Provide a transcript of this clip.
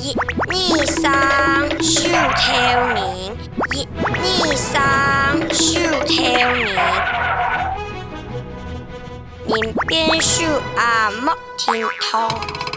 一二三，show，一二三，show 你，边啊莫听通。